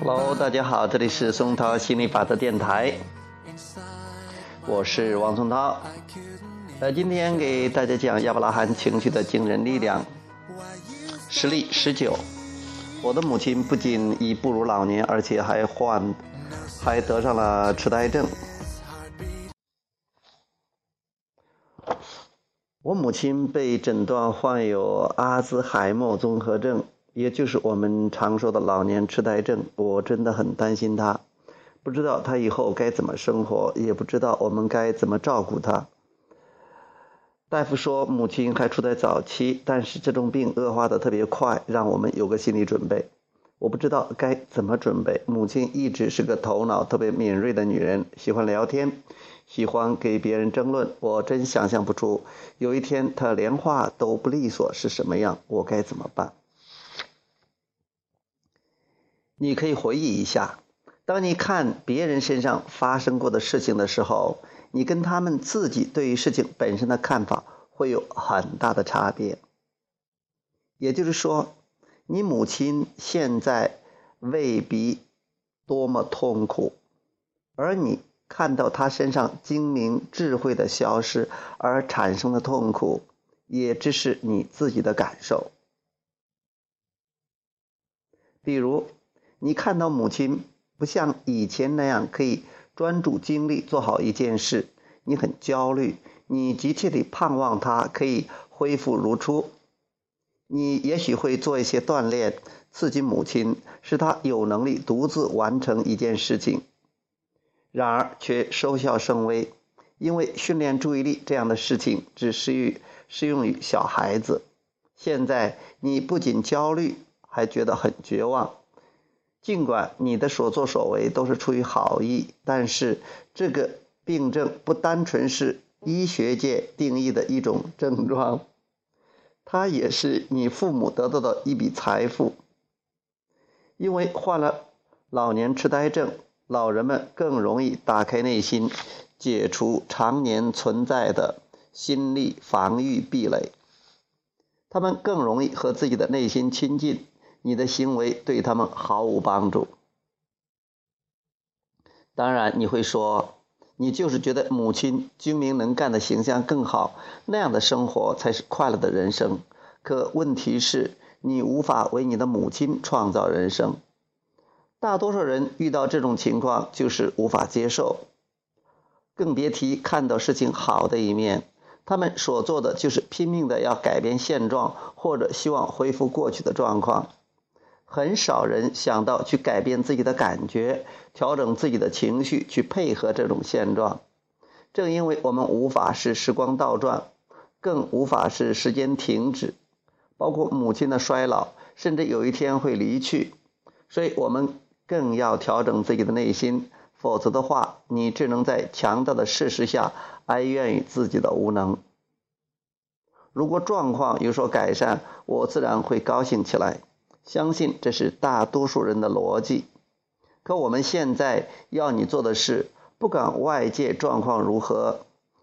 Hello，大家好，这里是松涛心理法则电台，我是王松涛。呃，今天给大家讲亚伯拉罕情绪的惊人力量。实例十九，我的母亲不仅已步入老年，而且还患，还得上了痴呆症。我母亲被诊断患有阿兹海默综合症，也就是我们常说的老年痴呆症。我真的很担心她，不知道她以后该怎么生活，也不知道我们该怎么照顾她。大夫说母亲还处在早期，但是这种病恶化的特别快，让我们有个心理准备。我不知道该怎么准备。母亲一直是个头脑特别敏锐的女人，喜欢聊天。喜欢给别人争论，我真想象不出有一天她连话都不利索是什么样，我该怎么办？你可以回忆一下，当你看别人身上发生过的事情的时候，你跟他们自己对于事情本身的看法会有很大的差别。也就是说，你母亲现在未必多么痛苦，而你。看到她身上精明智慧的消失而产生的痛苦，也只是你自己的感受。比如，你看到母亲不像以前那样可以专注精力做好一件事，你很焦虑，你急切地盼望她可以恢复如初。你也许会做一些锻炼，刺激母亲，使她有能力独自完成一件事情。然而却收效甚微，因为训练注意力这样的事情只适于适用于小孩子。现在你不仅焦虑，还觉得很绝望。尽管你的所作所为都是出于好意，但是这个病症不单纯是医学界定义的一种症状，它也是你父母得到的一笔财富。因为患了老年痴呆症。老人们更容易打开内心，解除常年存在的心理防御壁垒。他们更容易和自己的内心亲近，你的行为对他们毫无帮助。当然，你会说，你就是觉得母亲精明能干的形象更好，那样的生活才是快乐的人生。可问题是，你无法为你的母亲创造人生。大多数人遇到这种情况就是无法接受，更别提看到事情好的一面。他们所做的就是拼命的要改变现状，或者希望恢复过去的状况。很少人想到去改变自己的感觉，调整自己的情绪，去配合这种现状。正因为我们无法使时光倒转，更无法使时间停止，包括母亲的衰老，甚至有一天会离去，所以我们。更要调整自己的内心，否则的话，你只能在强大的事实下哀怨于自己的无能。如果状况有所改善，我自然会高兴起来。相信这是大多数人的逻辑。可我们现在要你做的是，不管外界状况如何，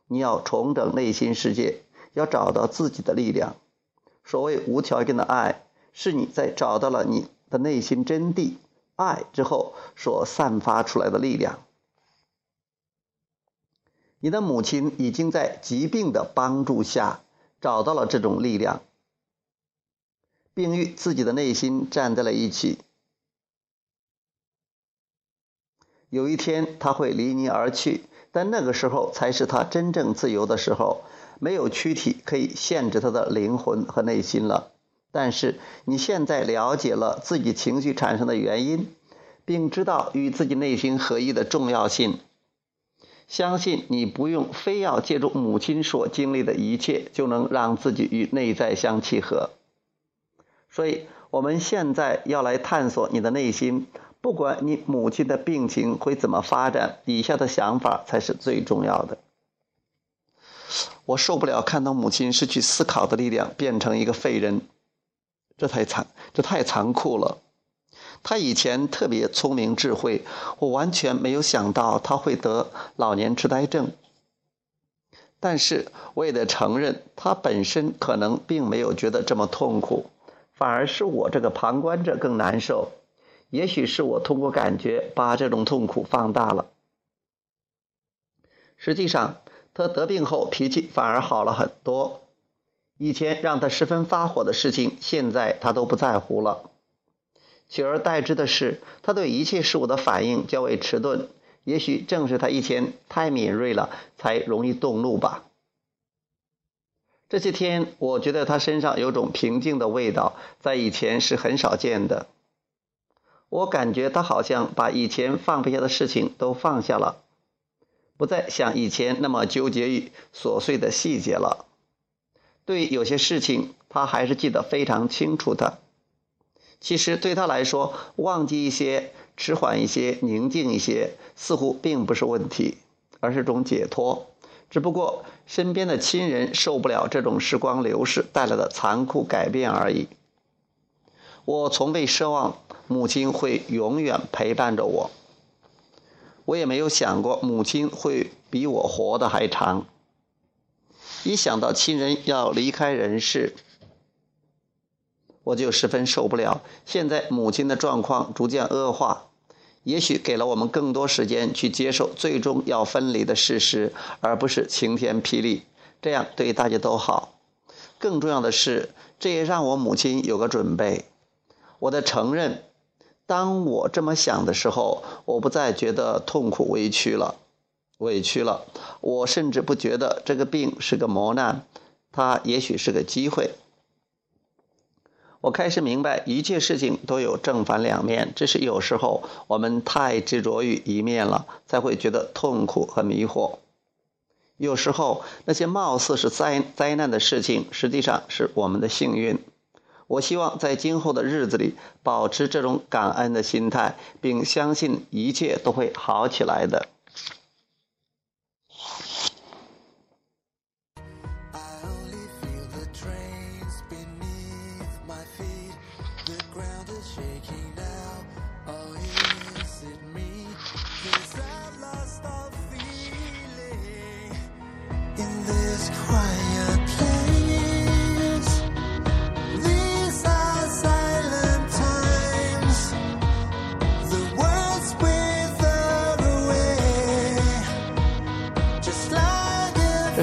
你要重整内心世界，要找到自己的力量。所谓无条件的爱，是你在找到了你的内心真谛。爱之后所散发出来的力量。你的母亲已经在疾病的帮助下找到了这种力量，并与自己的内心站在了一起。有一天，他会离你而去，但那个时候才是他真正自由的时候，没有躯体可以限制他的灵魂和内心了。但是你现在了解了自己情绪产生的原因，并知道与自己内心合一的重要性，相信你不用非要借助母亲所经历的一切，就能让自己与内在相契合。所以，我们现在要来探索你的内心，不管你母亲的病情会怎么发展，以下的想法才是最重要的。我受不了看到母亲失去思考的力量，变成一个废人。这太残，这太残酷了。他以前特别聪明智慧，我完全没有想到他会得老年痴呆症。但是我也得承认，他本身可能并没有觉得这么痛苦。反而是我这个旁观者更难受。也许是我通过感觉把这种痛苦放大了。实际上，他得病后脾气反而好了很多。以前让他十分发火的事情，现在他都不在乎了。取而代之的是，他对一切事物的反应较为迟钝。也许正是他以前太敏锐了，才容易动怒吧。这些天，我觉得他身上有种平静的味道，在以前是很少见的。我感觉他好像把以前放不下的事情都放下了，不再像以前那么纠结于琐碎的细节了。对有些事情，他还是记得非常清楚的。其实对他来说，忘记一些、迟缓一些、宁静一些，似乎并不是问题，而是种解脱。只不过身边的亲人受不了这种时光流逝带来的残酷改变而已。我从未奢望母亲会永远陪伴着我，我也没有想过母亲会比我活得还长。一想到亲人要离开人世，我就十分受不了。现在母亲的状况逐渐恶化。也许给了我们更多时间去接受最终要分离的事实，而不是晴天霹雳，这样对大家都好。更重要的是，这也让我母亲有个准备。我的承认，当我这么想的时候，我不再觉得痛苦委屈了，委屈了。我甚至不觉得这个病是个磨难，它也许是个机会。我开始明白，一切事情都有正反两面，只是有时候我们太执着于一面了，才会觉得痛苦和迷惑。有时候那些貌似是灾灾难的事情，实际上是我们的幸运。我希望在今后的日子里保持这种感恩的心态，并相信一切都会好起来的。这